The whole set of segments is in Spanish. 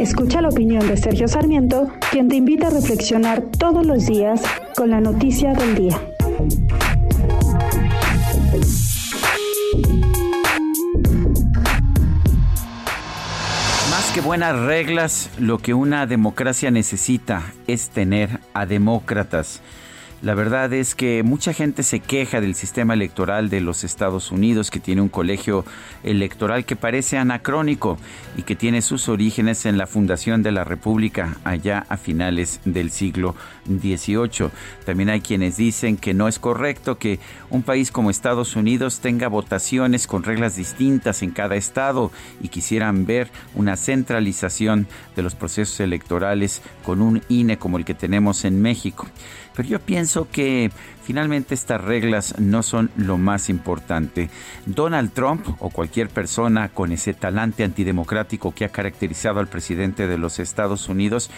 Escucha la opinión de Sergio Sarmiento, quien te invita a reflexionar todos los días con la noticia del día. Más que buenas reglas, lo que una democracia necesita es tener a demócratas. La verdad es que mucha gente se queja del sistema electoral de los Estados Unidos, que tiene un colegio electoral que parece anacrónico y que tiene sus orígenes en la fundación de la República allá a finales del siglo XVIII. También hay quienes dicen que no es correcto que un país como Estados Unidos tenga votaciones con reglas distintas en cada estado y quisieran ver una centralización de los procesos electorales con un INE como el que tenemos en México. Pero yo pienso que finalmente estas reglas no son lo más importante. Donald Trump o cualquier persona con ese talante antidemocrático que ha caracterizado al presidente de los Estados Unidos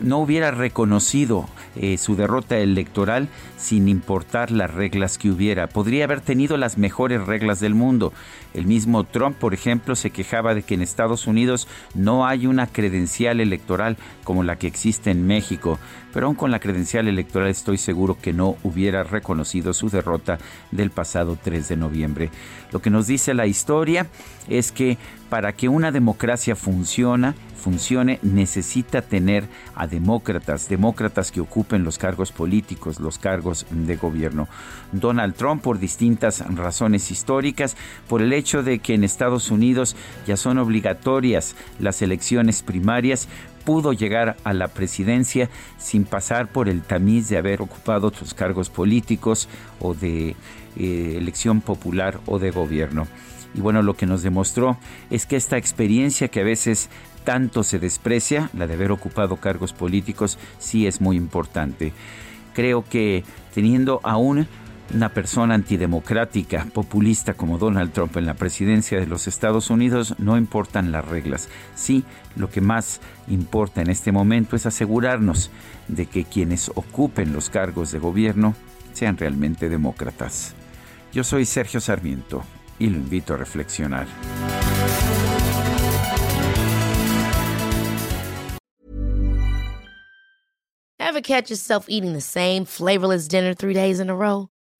no hubiera reconocido eh, su derrota electoral sin importar las reglas que hubiera. Podría haber tenido las mejores reglas del mundo. El mismo Trump, por ejemplo, se quejaba de que en Estados Unidos no hay una credencial electoral como la que existe en México, pero aún con la credencial electoral estoy seguro que no hubiera reconocido su derrota del pasado 3 de noviembre. Lo que nos dice la historia es que para que una democracia funcione, funcione necesita tener a demócratas, demócratas que ocupen los cargos políticos, los cargos de gobierno. Donald Trump, por distintas razones históricas, por el hecho de que en Estados Unidos ya son obligatorias las elecciones primarias, pudo llegar a la presidencia sin pasar por el tamiz de haber ocupado otros cargos políticos o de eh, elección popular o de gobierno. Y bueno, lo que nos demostró es que esta experiencia que a veces tanto se desprecia, la de haber ocupado cargos políticos, sí es muy importante. Creo que teniendo aún una persona antidemocrática, populista como Donald Trump en la presidencia de los Estados Unidos, no importan las reglas. Sí, lo que más importa en este momento es asegurarnos de que quienes ocupen los cargos de gobierno sean realmente demócratas. Yo soy Sergio Sarmiento y lo invito a reflexionar. Ever catch yourself eating the same flavorless dinner three days in a row?